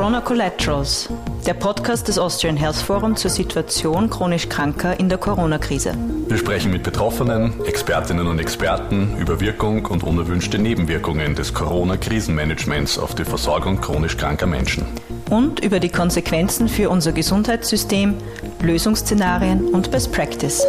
Corona Collaterals, der Podcast des Austrian Health Forum zur Situation chronisch Kranker in der Corona-Krise. Wir sprechen mit Betroffenen, Expertinnen und Experten über Wirkung und unerwünschte Nebenwirkungen des Corona-Krisenmanagements auf die Versorgung chronisch kranker Menschen. Und über die Konsequenzen für unser Gesundheitssystem, Lösungsszenarien und Best Practice.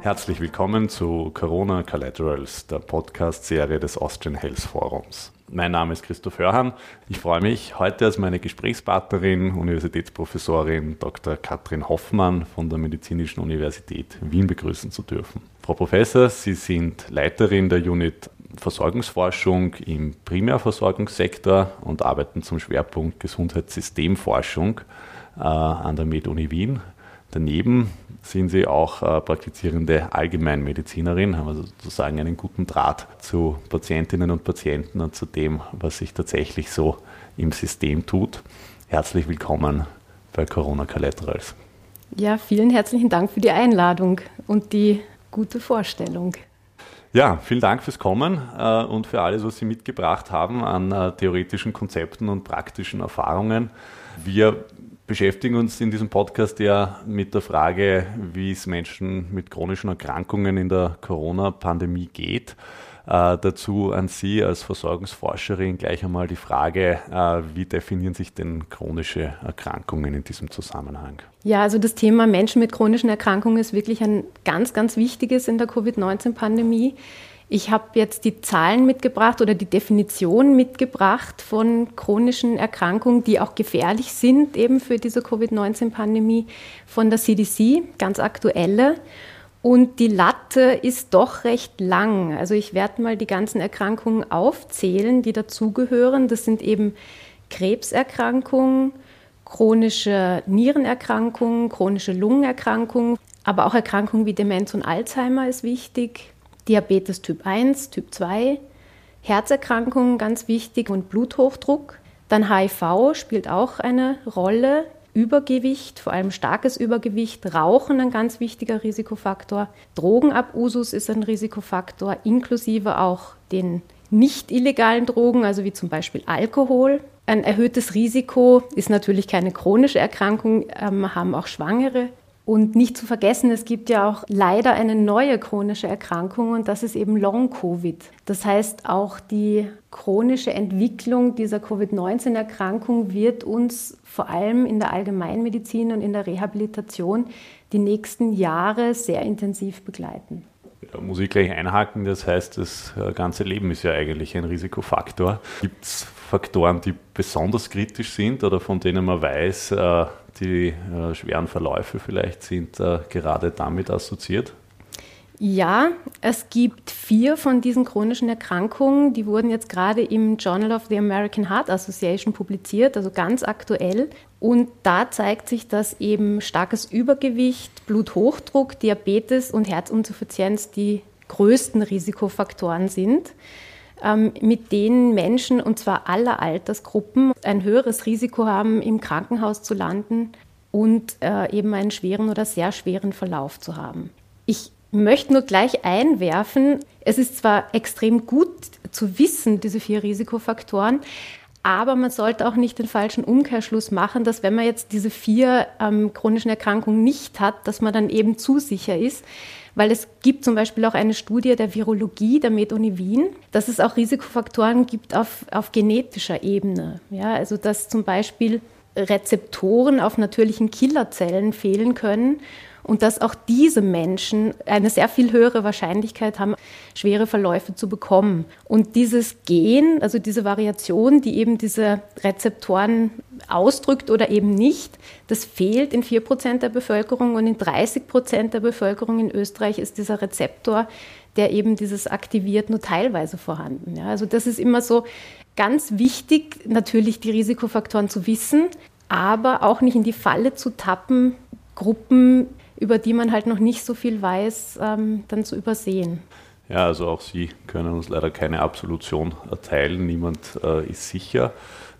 Herzlich willkommen zu Corona Collaterals, der Podcast-Serie des Austrian Health Forums. Mein Name ist Christoph Hörhan. Ich freue mich, heute als meine Gesprächspartnerin, Universitätsprofessorin Dr. Katrin Hoffmann von der Medizinischen Universität Wien begrüßen zu dürfen. Frau Professor, Sie sind Leiterin der Unit Versorgungsforschung im Primärversorgungssektor und arbeiten zum Schwerpunkt Gesundheitssystemforschung äh, an der MedUni Wien. Daneben sind Sie auch äh, praktizierende Allgemeinmedizinerin, haben also sozusagen einen guten Draht zu Patientinnen und Patienten und zu dem, was sich tatsächlich so im System tut. Herzlich willkommen bei Corona Collaterals. Ja, vielen herzlichen Dank für die Einladung und die gute Vorstellung. Ja, vielen Dank fürs Kommen äh, und für alles, was Sie mitgebracht haben an äh, theoretischen Konzepten und praktischen Erfahrungen. Wir beschäftigen uns in diesem Podcast ja mit der Frage, wie es Menschen mit chronischen Erkrankungen in der Corona-Pandemie geht. Äh, dazu an Sie als Versorgungsforscherin gleich einmal die Frage, äh, wie definieren sich denn chronische Erkrankungen in diesem Zusammenhang? Ja, also das Thema Menschen mit chronischen Erkrankungen ist wirklich ein ganz, ganz wichtiges in der Covid-19-Pandemie. Ich habe jetzt die Zahlen mitgebracht oder die Definition mitgebracht von chronischen Erkrankungen, die auch gefährlich sind eben für diese Covid-19-Pandemie von der CDC, ganz aktuelle. Und die Latte ist doch recht lang. Also ich werde mal die ganzen Erkrankungen aufzählen, die dazugehören. Das sind eben Krebserkrankungen, chronische Nierenerkrankungen, chronische Lungenerkrankungen, aber auch Erkrankungen wie Demenz und Alzheimer ist wichtig, Diabetes Typ 1, Typ 2, Herzerkrankungen ganz wichtig und Bluthochdruck. Dann HIV spielt auch eine Rolle. Übergewicht, vor allem starkes Übergewicht, Rauchen ein ganz wichtiger Risikofaktor, Drogenabusus ist ein Risikofaktor, inklusive auch den nicht illegalen Drogen, also wie zum Beispiel Alkohol. Ein erhöhtes Risiko ist natürlich keine chronische Erkrankung, ähm, haben auch Schwangere und nicht zu vergessen, es gibt ja auch leider eine neue chronische Erkrankung und das ist eben Long-Covid. Das heißt, auch die chronische Entwicklung dieser Covid-19-Erkrankung wird uns vor allem in der Allgemeinmedizin und in der Rehabilitation die nächsten Jahre sehr intensiv begleiten. Da muss ich gleich einhaken, das heißt, das äh, ganze Leben ist ja eigentlich ein Risikofaktor. Gibt es Faktoren, die besonders kritisch sind oder von denen man weiß, äh, die äh, schweren Verläufe vielleicht sind äh, gerade damit assoziiert? Ja, es gibt vier von diesen chronischen Erkrankungen, die wurden jetzt gerade im Journal of the American Heart Association publiziert, also ganz aktuell. Und da zeigt sich, dass eben starkes Übergewicht, Bluthochdruck, Diabetes und Herzinsuffizienz die größten Risikofaktoren sind. Ähm, mit denen Menschen, und zwar aller Altersgruppen, ein höheres Risiko haben, im Krankenhaus zu landen und äh, eben einen schweren oder sehr schweren Verlauf zu haben. Ich möchte nur gleich einwerfen, es ist zwar extrem gut zu wissen, diese vier Risikofaktoren, aber man sollte auch nicht den falschen Umkehrschluss machen, dass wenn man jetzt diese vier ähm, chronischen Erkrankungen nicht hat, dass man dann eben zu sicher ist weil es gibt zum Beispiel auch eine Studie der Virologie der MedUni Wien, dass es auch Risikofaktoren gibt auf, auf genetischer Ebene. Ja, also dass zum Beispiel Rezeptoren auf natürlichen Killerzellen fehlen können und dass auch diese Menschen eine sehr viel höhere Wahrscheinlichkeit haben, schwere Verläufe zu bekommen. Und dieses Gen, also diese Variation, die eben diese Rezeptoren ausdrückt oder eben nicht, das fehlt in 4% der Bevölkerung und in 30% der Bevölkerung in Österreich ist dieser Rezeptor, der eben dieses aktiviert, nur teilweise vorhanden. Ja, also das ist immer so ganz wichtig, natürlich die Risikofaktoren zu wissen, aber auch nicht in die Falle zu tappen, Gruppen über die man halt noch nicht so viel weiß, ähm, dann zu übersehen. Ja, also auch Sie können uns leider keine Absolution erteilen. Niemand äh, ist sicher.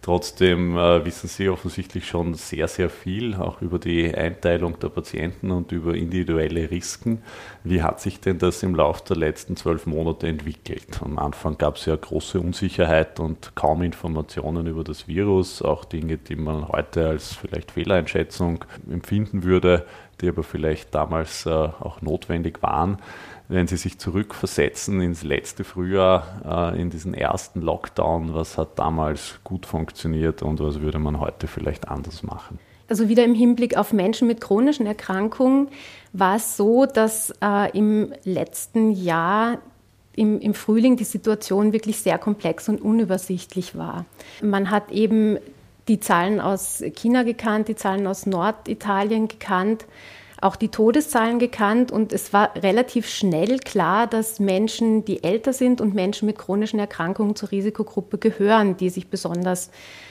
Trotzdem äh, wissen Sie offensichtlich schon sehr, sehr viel, auch über die Einteilung der Patienten und über individuelle Risiken. Wie hat sich denn das im Laufe der letzten zwölf Monate entwickelt? Am Anfang gab es ja große Unsicherheit und kaum Informationen über das Virus, auch Dinge, die man heute als vielleicht Fehleinschätzung empfinden würde, die aber vielleicht damals äh, auch notwendig waren wenn Sie sich zurückversetzen ins letzte Frühjahr, äh, in diesen ersten Lockdown, was hat damals gut funktioniert und was würde man heute vielleicht anders machen? Also wieder im Hinblick auf Menschen mit chronischen Erkrankungen war es so, dass äh, im letzten Jahr im, im Frühling die Situation wirklich sehr komplex und unübersichtlich war. Man hat eben die Zahlen aus China gekannt, die Zahlen aus Norditalien gekannt auch die Todeszahlen gekannt und es war relativ schnell klar, dass Menschen, die älter sind und Menschen mit chronischen Erkrankungen zur Risikogruppe gehören, die sich besonders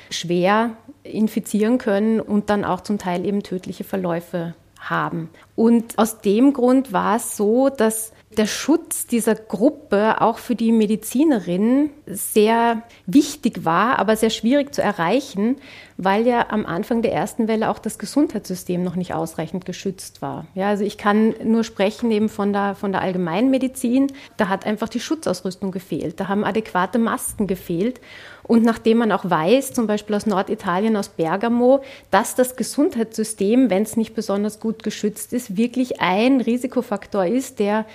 schwer infizieren können und dann auch zum Teil eben tödliche Verläufe haben. Und aus dem Grund war es so, dass der Schutz dieser Gruppe auch für die Medizinerinnen sehr wichtig war, aber sehr schwierig zu erreichen, weil ja am Anfang der ersten Welle auch das Gesundheitssystem noch nicht ausreichend geschützt war. Ja, also ich kann nur sprechen eben von der, von der Allgemeinmedizin. Da hat einfach die Schutzausrüstung gefehlt. Da haben adäquate Masken gefehlt. Und nachdem man auch weiß, zum Beispiel aus Norditalien, aus Bergamo, dass das Gesundheitssystem, wenn es nicht besonders gut geschützt ist, wirklich ein Risikofaktor ist, der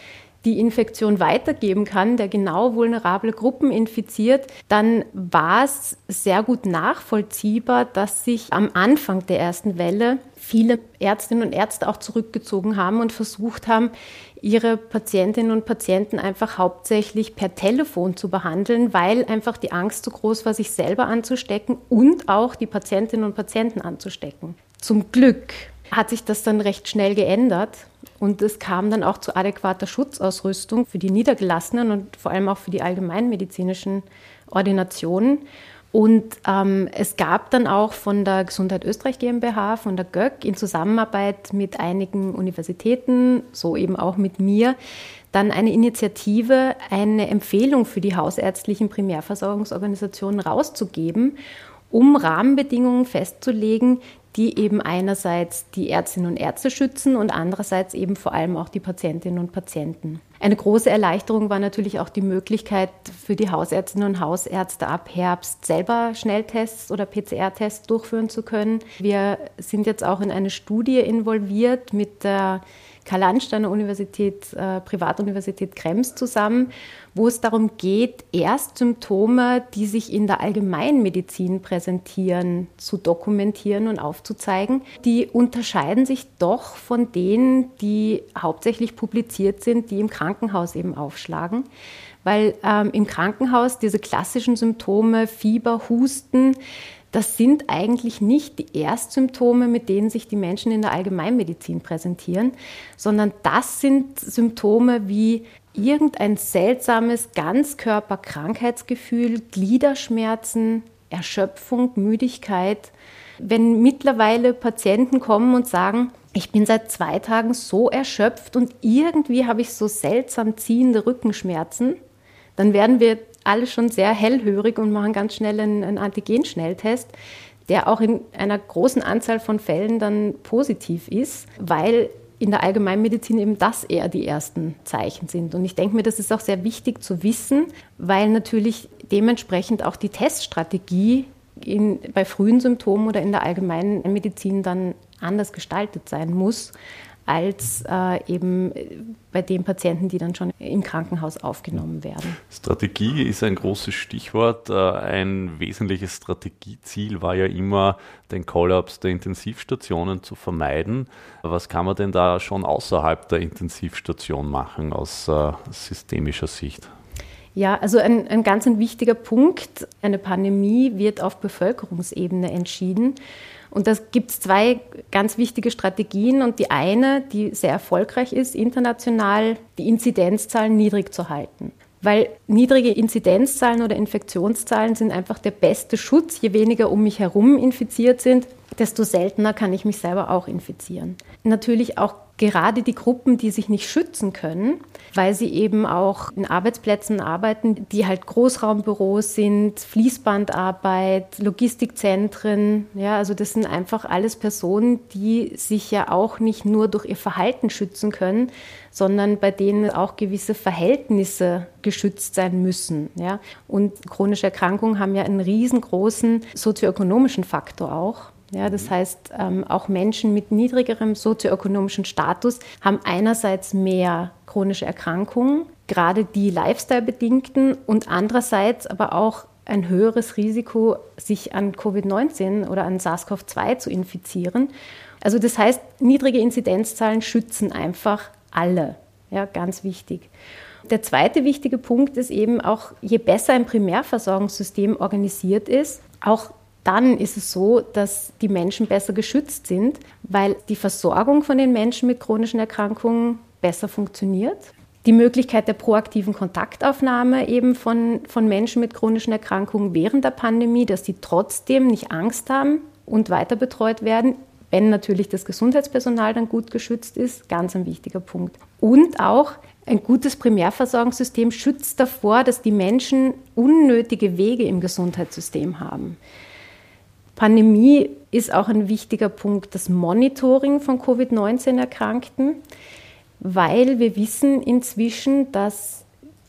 die Infektion weitergeben kann, der genau vulnerable Gruppen infiziert, dann war es sehr gut nachvollziehbar, dass sich am Anfang der ersten Welle viele Ärztinnen und Ärzte auch zurückgezogen haben und versucht haben, ihre Patientinnen und Patienten einfach hauptsächlich per Telefon zu behandeln, weil einfach die Angst so groß war, sich selber anzustecken und auch die Patientinnen und Patienten anzustecken. Zum Glück hat sich das dann recht schnell geändert und es kam dann auch zu adäquater Schutzausrüstung für die Niedergelassenen und vor allem auch für die allgemeinmedizinischen Ordinationen. Und ähm, es gab dann auch von der Gesundheit Österreich GmbH, von der GÖG, in Zusammenarbeit mit einigen Universitäten, so eben auch mit mir, dann eine Initiative, eine Empfehlung für die hausärztlichen Primärversorgungsorganisationen rauszugeben, um Rahmenbedingungen festzulegen, die eben einerseits die Ärztinnen und Ärzte schützen und andererseits eben vor allem auch die Patientinnen und Patienten. Eine große Erleichterung war natürlich auch die Möglichkeit für die Hausärztinnen und Hausärzte ab Herbst selber Schnelltests oder PCR-Tests durchführen zu können. Wir sind jetzt auch in eine Studie involviert mit der Karl-Landsteiner Universität, äh, Privatuniversität Krems zusammen, wo es darum geht, Erstsymptome, die sich in der Allgemeinmedizin präsentieren, zu dokumentieren und aufzuzeigen. Die unterscheiden sich doch von denen, die hauptsächlich publiziert sind, die im Krankenhaus eben aufschlagen weil ähm, im Krankenhaus diese klassischen Symptome, Fieber, Husten, das sind eigentlich nicht die Erstsymptome, mit denen sich die Menschen in der Allgemeinmedizin präsentieren, sondern das sind Symptome wie irgendein seltsames Ganzkörperkrankheitsgefühl, Gliederschmerzen, Erschöpfung, Müdigkeit. Wenn mittlerweile Patienten kommen und sagen, ich bin seit zwei Tagen so erschöpft und irgendwie habe ich so seltsam ziehende Rückenschmerzen, dann werden wir alle schon sehr hellhörig und machen ganz schnell einen, einen Antigen-Schnelltest, der auch in einer großen Anzahl von Fällen dann positiv ist, weil in der Allgemeinmedizin eben das eher die ersten Zeichen sind. Und ich denke mir, das ist auch sehr wichtig zu wissen, weil natürlich dementsprechend auch die Teststrategie in, bei frühen Symptomen oder in der allgemeinen Medizin dann anders gestaltet sein muss, als äh, eben bei den Patienten, die dann schon im Krankenhaus aufgenommen werden. Strategie ist ein großes Stichwort. Äh, ein wesentliches Strategieziel war ja immer, den Kollaps der Intensivstationen zu vermeiden. Was kann man denn da schon außerhalb der Intensivstation machen aus äh, systemischer Sicht? Ja, also ein, ein ganz ein wichtiger Punkt. Eine Pandemie wird auf Bevölkerungsebene entschieden. Und da gibt es zwei ganz wichtige Strategien. Und die eine, die sehr erfolgreich ist, international, die Inzidenzzahlen niedrig zu halten. Weil niedrige Inzidenzzahlen oder Infektionszahlen sind einfach der beste Schutz. Je weniger um mich herum infiziert sind, desto seltener kann ich mich selber auch infizieren. Natürlich auch gerade die Gruppen, die sich nicht schützen können, weil sie eben auch in Arbeitsplätzen arbeiten, die halt Großraumbüros sind, Fließbandarbeit, Logistikzentren. Ja, also das sind einfach alles Personen, die sich ja auch nicht nur durch ihr Verhalten schützen können, sondern bei denen auch gewisse Verhältnisse geschützt sein müssen. Ja? Und chronische Erkrankungen haben ja einen riesengroßen sozioökonomischen Faktor auch. Ja, das heißt, ähm, auch Menschen mit niedrigerem sozioökonomischen Status haben einerseits mehr chronische Erkrankungen, gerade die lifestyle-bedingten, und andererseits aber auch ein höheres Risiko, sich an Covid-19 oder an SARS-CoV-2 zu infizieren. Also das heißt, niedrige Inzidenzzahlen schützen einfach alle. Ja, ganz wichtig. Der zweite wichtige Punkt ist eben auch, je besser ein Primärversorgungssystem organisiert ist, auch dann ist es so, dass die Menschen besser geschützt sind, weil die Versorgung von den Menschen mit chronischen Erkrankungen besser funktioniert. Die Möglichkeit der proaktiven Kontaktaufnahme eben von, von Menschen mit chronischen Erkrankungen während der Pandemie, dass sie trotzdem nicht Angst haben und weiter betreut werden, wenn natürlich das Gesundheitspersonal dann gut geschützt ist, ganz ein wichtiger Punkt. Und auch ein gutes Primärversorgungssystem schützt davor, dass die Menschen unnötige Wege im Gesundheitssystem haben. Pandemie ist auch ein wichtiger Punkt, das Monitoring von Covid-19-Erkrankten, weil wir wissen inzwischen, dass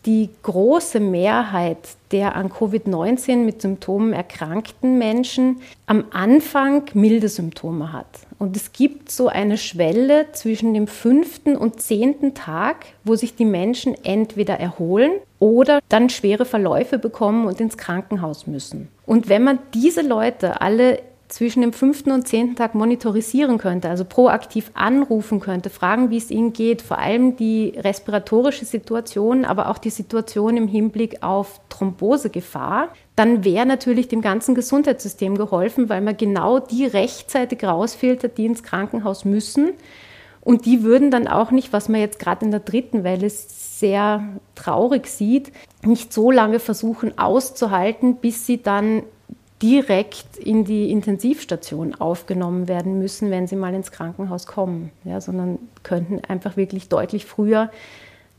die große Mehrheit der an Covid-19 mit Symptomen erkrankten Menschen am Anfang milde Symptome hat. Und es gibt so eine Schwelle zwischen dem fünften und zehnten Tag, wo sich die Menschen entweder erholen oder dann schwere Verläufe bekommen und ins Krankenhaus müssen. Und wenn man diese Leute alle zwischen dem fünften und zehnten Tag monitorisieren könnte, also proaktiv anrufen könnte, fragen, wie es ihnen geht, vor allem die respiratorische Situation, aber auch die Situation im Hinblick auf Thrombosegefahr, dann wäre natürlich dem ganzen Gesundheitssystem geholfen, weil man genau die rechtzeitig rausfiltert, die ins Krankenhaus müssen. Und die würden dann auch nicht, was man jetzt gerade in der dritten Welle sehr traurig sieht, nicht so lange versuchen auszuhalten, bis sie dann direkt in die Intensivstation aufgenommen werden müssen, wenn sie mal ins Krankenhaus kommen, ja, sondern könnten einfach wirklich deutlich früher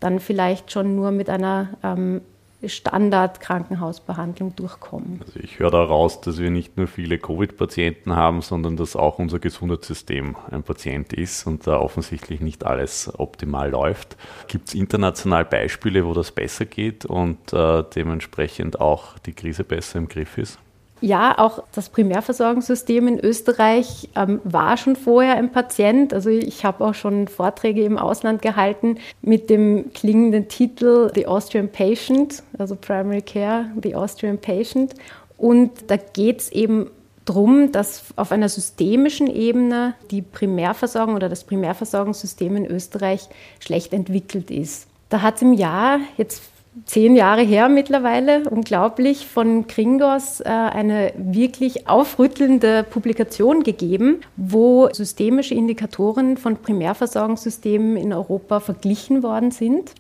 dann vielleicht schon nur mit einer ähm, Standard-Krankenhausbehandlung durchkommen. Also ich höre da raus, dass wir nicht nur viele Covid-Patienten haben, sondern dass auch unser Gesundheitssystem ein Patient ist und da offensichtlich nicht alles optimal läuft. Gibt es international Beispiele, wo das besser geht und äh, dementsprechend auch die Krise besser im Griff ist? Ja, auch das Primärversorgungssystem in Österreich ähm, war schon vorher ein Patient. Also ich habe auch schon Vorträge im Ausland gehalten mit dem klingenden Titel The Austrian Patient, also Primary Care, The Austrian Patient. Und da geht es eben darum, dass auf einer systemischen Ebene die Primärversorgung oder das Primärversorgungssystem in Österreich schlecht entwickelt ist. Da hat im Jahr jetzt zehn Jahre her mittlerweile, unglaublich, von Kringos äh, eine wirklich aufrüttelnde Publikation gegeben, wo systemische Indikatoren von Primärversorgungssystemen in Europa verglichen worden sind.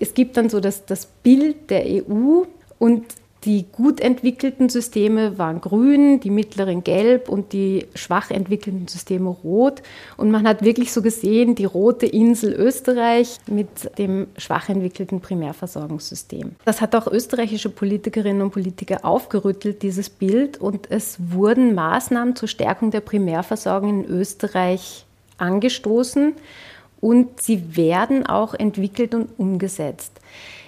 Es gibt dann so das, das Bild der EU und die gut entwickelten Systeme waren grün, die mittleren gelb und die schwach entwickelten Systeme rot. Und man hat wirklich so gesehen, die rote Insel Österreich mit dem schwach entwickelten Primärversorgungssystem. Das hat auch österreichische Politikerinnen und Politiker aufgerüttelt, dieses Bild. Und es wurden Maßnahmen zur Stärkung der Primärversorgung in Österreich angestoßen und sie werden auch entwickelt und umgesetzt.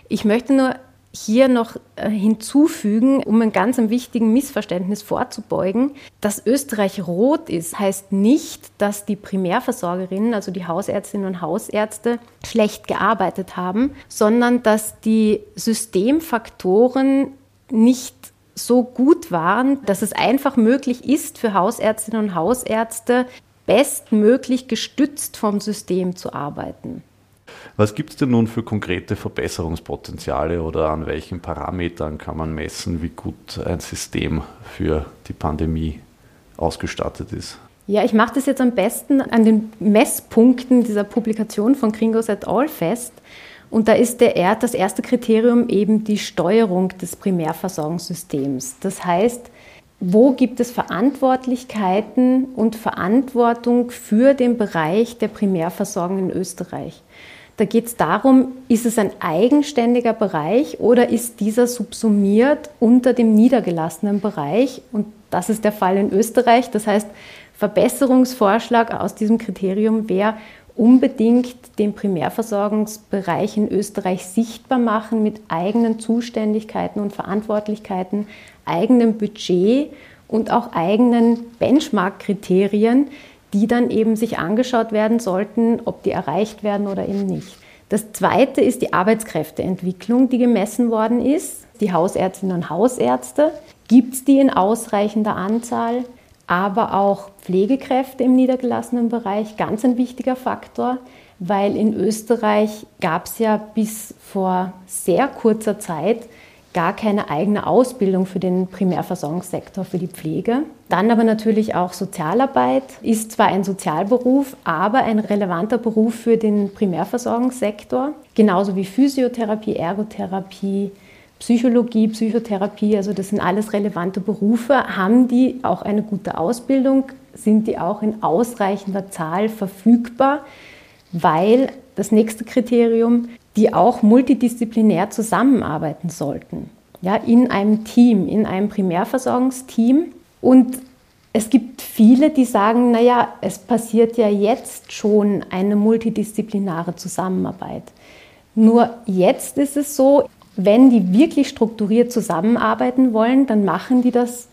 Ich möchte nur hier noch äh, hinzufügen, um ein ganz wichtigen Missverständnis vorzubeugen. Dass Österreich rot ist, heißt nicht, dass die Primärversorgerinnen, also die Hausärztinnen und Hausärzte, schlecht gearbeitet haben, sondern dass die Systemfaktoren nicht so gut waren, dass es einfach möglich ist für Hausärztinnen und Hausärzte, bestmöglich gestützt vom System zu arbeiten. Was gibt es denn nun für konkrete Verbesserungspotenziale oder an welchen Parametern kann man messen, wie gut ein System für die Pandemie ausgestattet ist? Ja, ich mache das jetzt am besten an den Messpunkten dieser Publikation von Kringos et al. fest. Und da ist der, das erste Kriterium eben die Steuerung des Primärversorgungssystems. Das heißt, wo gibt es Verantwortlichkeiten und Verantwortung für den Bereich der Primärversorgung in Österreich. Da geht es darum, ist es ein eigenständiger Bereich oder ist dieser subsumiert unter dem niedergelassenen Bereich? Und das ist der Fall in Österreich. Das heißt, Verbesserungsvorschlag aus diesem Kriterium wäre unbedingt den Primärversorgungsbereich in Österreich sichtbar machen mit eigenen Zuständigkeiten und Verantwortlichkeiten, eigenem Budget und auch eigenen Benchmark-Kriterien, die dann eben sich angeschaut werden sollten, ob die erreicht werden oder eben nicht. Das zweite ist die Arbeitskräfteentwicklung, die gemessen worden ist. Die Hausärztinnen und Hausärzte, gibt es die in ausreichender Anzahl? Aber auch Pflegekräfte im niedergelassenen Bereich, ganz ein wichtiger Faktor, weil in Österreich gab es ja bis vor sehr kurzer Zeit gar keine eigene Ausbildung für den Primärversorgungssektor, für die Pflege. Dann aber natürlich auch Sozialarbeit ist zwar ein Sozialberuf, aber ein relevanter Beruf für den Primärversorgungssektor, genauso wie Physiotherapie, Ergotherapie, Psychologie, Psychotherapie, also das sind alles relevante Berufe. Haben die auch eine gute Ausbildung? Sind die auch in ausreichender Zahl verfügbar? Weil das nächste Kriterium, die auch multidisziplinär zusammenarbeiten sollten. Ja, in einem Team, in einem Primärversorgungsteam. Und es gibt viele, die sagen, naja, es passiert ja jetzt schon eine multidisziplinäre Zusammenarbeit. Nur jetzt ist es so, wenn die wirklich strukturiert zusammenarbeiten wollen, dann machen die das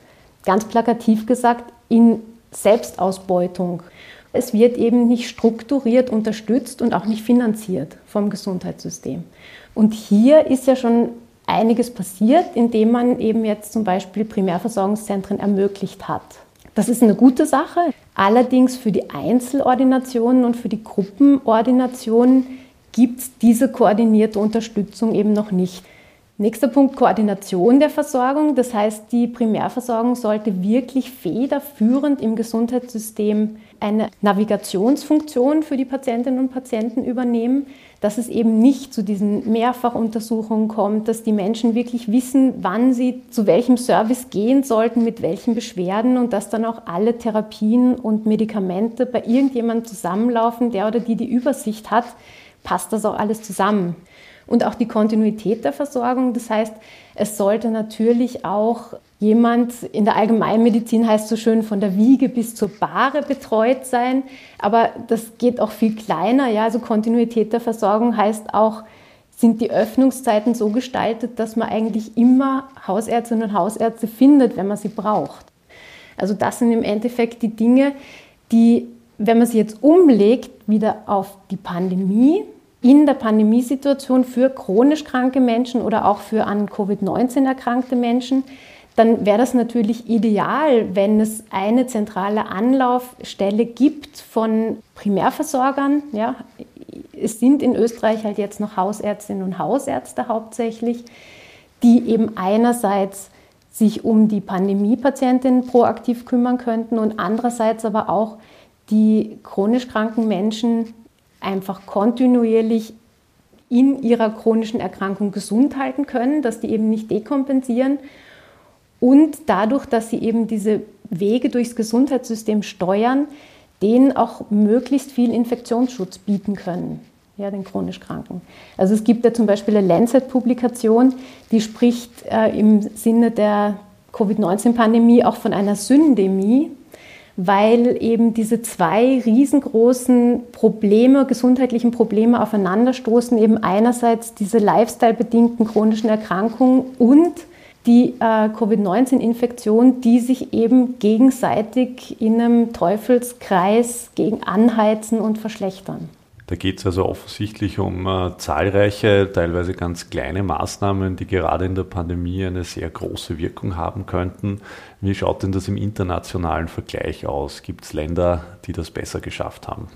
ganz plakativ gesagt in Selbstausbeutung. Es wird eben nicht strukturiert unterstützt und auch nicht finanziert vom Gesundheitssystem. Und hier ist ja schon einiges passiert, indem man eben jetzt zum Beispiel Primärversorgungszentren ermöglicht hat. Das ist eine gute Sache. Allerdings für die Einzelordinationen und für die Gruppenordinationen gibt es diese koordinierte Unterstützung eben noch nicht. Nächster Punkt, Koordination der Versorgung. Das heißt, die Primärversorgung sollte wirklich federführend im Gesundheitssystem eine Navigationsfunktion für die Patientinnen und Patienten übernehmen, dass es eben nicht zu diesen Mehrfachuntersuchungen kommt, dass die Menschen wirklich wissen, wann sie zu welchem Service gehen sollten, mit welchen Beschwerden und dass dann auch alle Therapien und Medikamente bei irgendjemandem zusammenlaufen, der oder die die Übersicht hat, passt das auch alles zusammen und auch die Kontinuität der Versorgung. Das heißt, es sollte natürlich auch jemand in der Allgemeinmedizin heißt so schön von der Wiege bis zur Bahre betreut sein, aber das geht auch viel kleiner. Ja, also Kontinuität der Versorgung heißt auch sind die Öffnungszeiten so gestaltet, dass man eigentlich immer Hausärztinnen und Hausärzte findet, wenn man sie braucht. Also das sind im Endeffekt die Dinge, die, wenn man sie jetzt umlegt, wieder auf die Pandemie, in der Pandemiesituation für chronisch kranke Menschen oder auch für an Covid-19 erkrankte Menschen, dann wäre das natürlich ideal, wenn es eine zentrale Anlaufstelle gibt von Primärversorgern. Ja, es sind in Österreich halt jetzt noch Hausärztinnen und Hausärzte hauptsächlich, die eben einerseits sich um die Pandemiepatientinnen proaktiv kümmern könnten und andererseits aber auch die chronisch kranken Menschen einfach kontinuierlich in ihrer chronischen Erkrankung gesund halten können, dass die eben nicht dekompensieren und dadurch, dass sie eben diese Wege durchs Gesundheitssystem steuern, denen auch möglichst viel Infektionsschutz bieten können, ja, den chronisch Kranken. Also es gibt ja zum Beispiel eine Lancet-Publikation, die spricht äh, im Sinne der Covid-19-Pandemie auch von einer Syndemie, weil eben diese zwei riesengroßen Probleme, gesundheitlichen Probleme aufeinanderstoßen, eben einerseits diese lifestyle-bedingten chronischen Erkrankungen und die äh, Covid-19-Infektion, die sich eben gegenseitig in einem Teufelskreis gegen anheizen und verschlechtern. Da geht es also offensichtlich um äh, zahlreiche, teilweise ganz kleine Maßnahmen, die gerade in der Pandemie eine sehr große Wirkung haben könnten. Wie schaut denn das im internationalen Vergleich aus? Gibt es Länder, die das besser geschafft haben?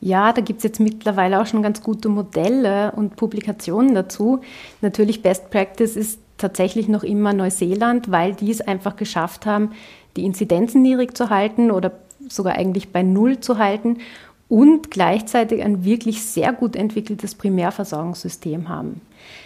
Ja, da gibt es jetzt mittlerweile auch schon ganz gute Modelle und Publikationen dazu. Natürlich Best Practice ist tatsächlich noch immer Neuseeland, weil die es einfach geschafft haben, die Inzidenzen niedrig zu halten oder sogar eigentlich bei Null zu halten und gleichzeitig ein wirklich sehr gut entwickeltes Primärversorgungssystem haben.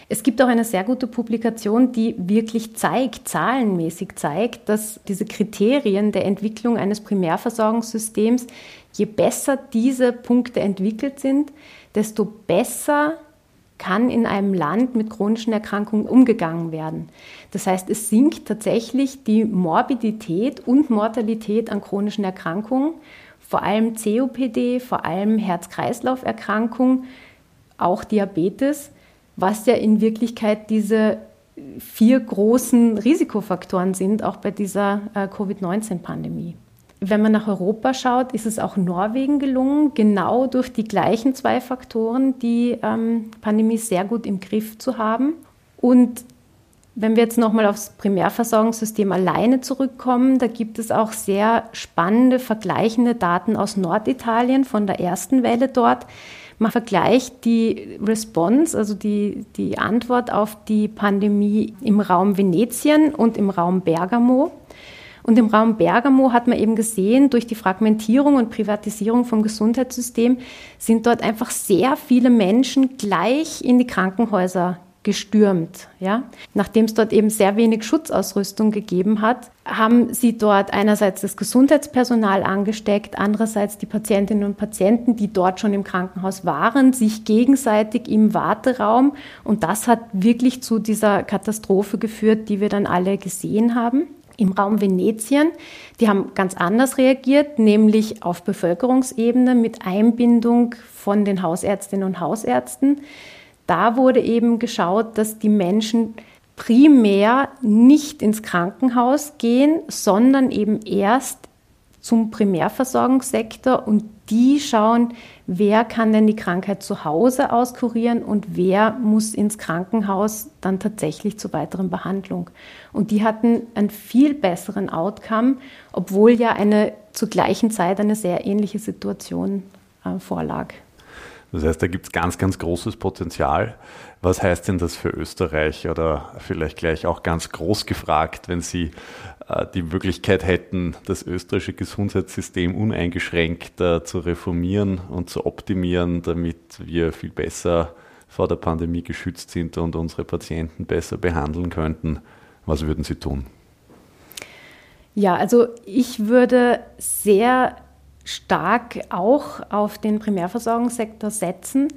Es gibt auch eine sehr gute Publikation, die wirklich zeigt, zahlenmäßig zeigt, dass diese Kriterien der Entwicklung eines Primärversorgungssystems, je besser diese Punkte entwickelt sind, desto besser kann in einem Land mit chronischen Erkrankungen umgegangen werden. Das heißt, es sinkt tatsächlich die Morbidität und Mortalität an chronischen Erkrankungen, vor allem COPD, vor allem Herz-Kreislauf-Erkrankungen, auch Diabetes, was ja in Wirklichkeit diese vier großen Risikofaktoren sind, auch bei dieser äh, Covid-19-Pandemie. Wenn man nach Europa schaut, ist es auch Norwegen gelungen, genau durch die gleichen zwei Faktoren die ähm, Pandemie sehr gut im Griff zu haben. Und wenn wir jetzt nochmal aufs Primärversorgungssystem alleine zurückkommen, da gibt es auch sehr spannende vergleichende Daten aus Norditalien von der ersten Welle dort. Man vergleicht die Response, also die, die Antwort auf die Pandemie im Raum Venetien und im Raum Bergamo. Und im Raum Bergamo hat man eben gesehen, durch die Fragmentierung und Privatisierung vom Gesundheitssystem sind dort einfach sehr viele Menschen gleich in die Krankenhäuser gestürmt. Ja? Nachdem es dort eben sehr wenig Schutzausrüstung gegeben hat, haben sie dort einerseits das Gesundheitspersonal angesteckt, andererseits die Patientinnen und Patienten, die dort schon im Krankenhaus waren, sich gegenseitig im Warteraum. Und das hat wirklich zu dieser Katastrophe geführt, die wir dann alle gesehen haben im Raum Venetien. Die haben ganz anders reagiert, nämlich auf Bevölkerungsebene mit Einbindung von den Hausärztinnen und Hausärzten. Da wurde eben geschaut, dass die Menschen primär nicht ins Krankenhaus gehen, sondern eben erst zum Primärversorgungssektor und die schauen, wer kann denn die Krankheit zu Hause auskurieren und wer muss ins Krankenhaus dann tatsächlich zur weiteren Behandlung. Und die hatten einen viel besseren Outcome, obwohl ja eine zur gleichen Zeit eine sehr ähnliche Situation äh, vorlag. Das heißt, da gibt es ganz, ganz großes Potenzial. Was heißt denn das für Österreich oder vielleicht gleich auch ganz groß gefragt, wenn Sie äh, die Möglichkeit hätten, das österreichische Gesundheitssystem uneingeschränkt zu reformieren und zu optimieren, damit wir viel besser vor der Pandemie geschützt sind und unsere Patienten besser behandeln könnten? Was würden Sie tun? Ja, also ich würde sehr stark auch auf den Primärversorgungssektor setzen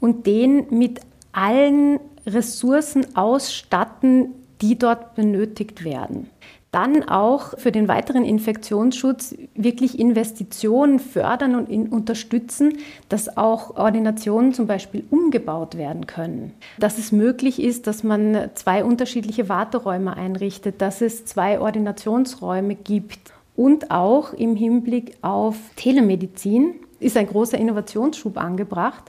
und den mit allen Ressourcen ausstatten, die dort benötigt werden. Dann auch für den weiteren Infektionsschutz wirklich Investitionen fördern und unterstützen, dass auch Ordinationen zum Beispiel umgebaut werden können. Dass es möglich ist, dass man zwei unterschiedliche Warteräume einrichtet, dass es zwei Ordinationsräume gibt und auch im Hinblick auf Telemedizin ist ein großer Innovationsschub angebracht,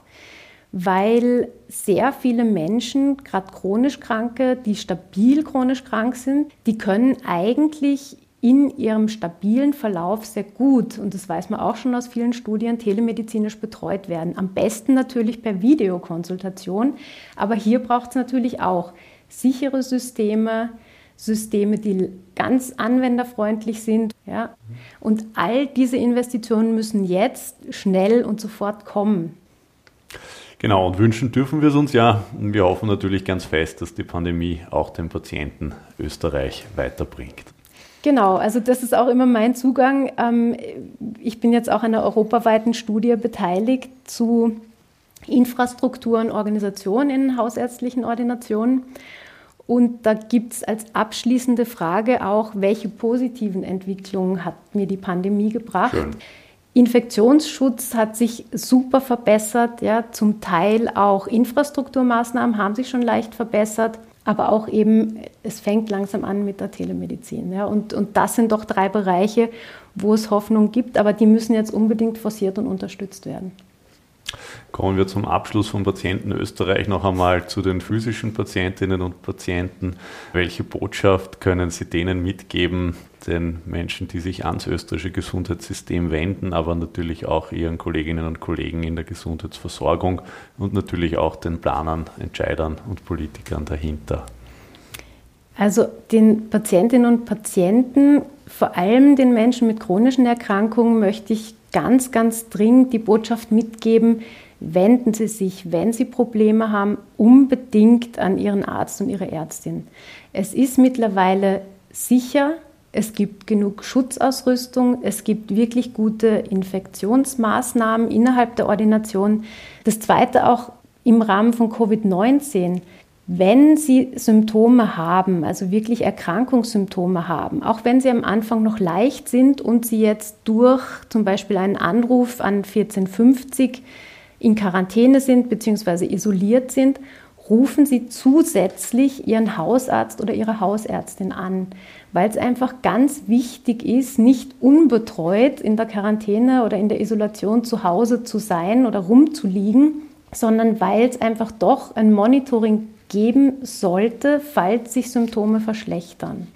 weil sehr viele Menschen, gerade chronisch Kranke, die stabil chronisch krank sind, die können eigentlich in ihrem stabilen Verlauf sehr gut, und das weiß man auch schon aus vielen Studien, telemedizinisch betreut werden. Am besten natürlich per Videokonsultation, aber hier braucht es natürlich auch sichere Systeme, Systeme, die ganz anwenderfreundlich sind. Ja? Und all diese Investitionen müssen jetzt schnell und sofort kommen. Genau, und wünschen dürfen wir es uns ja. Und wir hoffen natürlich ganz fest, dass die Pandemie auch den Patienten Österreich weiterbringt. Genau, also das ist auch immer mein Zugang. Ähm, ich bin jetzt auch an einer europaweiten Studie beteiligt zu Infrastruktur und Organisation in hausärztlichen Ordinationen. Und da gibt es als abschließende Frage auch, welche positiven Entwicklungen hat mir die Pandemie gebracht? Schön. Infektionsschutz hat sich super verbessert, ja, zum Teil auch Infrastrukturmaßnahmen haben sich schon leicht verbessert, aber auch eben, es fängt langsam an mit der Telemedizin. Ja, und, und das sind doch drei Bereiche, wo es Hoffnung gibt, aber die müssen jetzt unbedingt forciert und unterstützt werden. Kommen wir zum Abschluss von Patienten Österreich noch einmal zu den physischen Patientinnen und Patienten. Welche Botschaft können Sie denen mitgeben, den Menschen, die sich ans österreichische Gesundheitssystem wenden, aber natürlich auch ihren Kolleginnen und Kollegen in der Gesundheitsversorgung und natürlich auch den Planern, Entscheidern und Politikern dahinter? Also den Patientinnen und Patienten, vor allem den Menschen mit chronischen Erkrankungen, möchte ich ganz, ganz dringend die Botschaft mitgeben, wenden Sie sich, wenn Sie Probleme haben, unbedingt an Ihren Arzt und Ihre Ärztin. Es ist mittlerweile sicher, es gibt genug Schutzausrüstung, es gibt wirklich gute Infektionsmaßnahmen innerhalb der Ordination. Das Zweite auch im Rahmen von Covid-19. Wenn Sie Symptome haben, also wirklich Erkrankungssymptome haben, auch wenn sie am Anfang noch leicht sind und Sie jetzt durch zum Beispiel einen Anruf an 1450 in Quarantäne sind bzw. isoliert sind, rufen Sie zusätzlich Ihren Hausarzt oder Ihre Hausärztin an, weil es einfach ganz wichtig ist, nicht unbetreut in der Quarantäne oder in der Isolation zu Hause zu sein oder rumzuliegen, sondern weil es einfach doch ein Monitoring geben sollte, falls sich Symptome verschlechtern.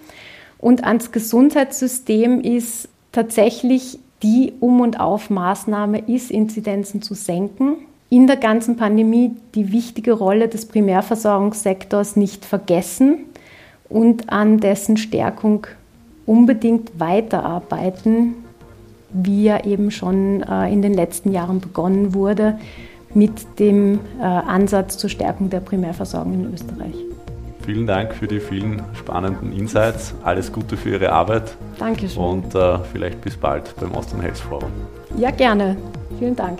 Und ans Gesundheitssystem ist tatsächlich die Um- und Aufmaßnahme ist, Inzidenzen zu senken. In der ganzen Pandemie die wichtige Rolle des Primärversorgungssektors nicht vergessen und an dessen Stärkung unbedingt weiterarbeiten, wie ja eben schon äh, in den letzten Jahren begonnen wurde mit dem äh, Ansatz zur Stärkung der Primärversorgung in Österreich. Vielen Dank für die vielen spannenden Insights. Alles Gute für Ihre Arbeit. Dankeschön. Und äh, vielleicht bis bald beim Austrian Health Forum. Ja, gerne. Vielen Dank.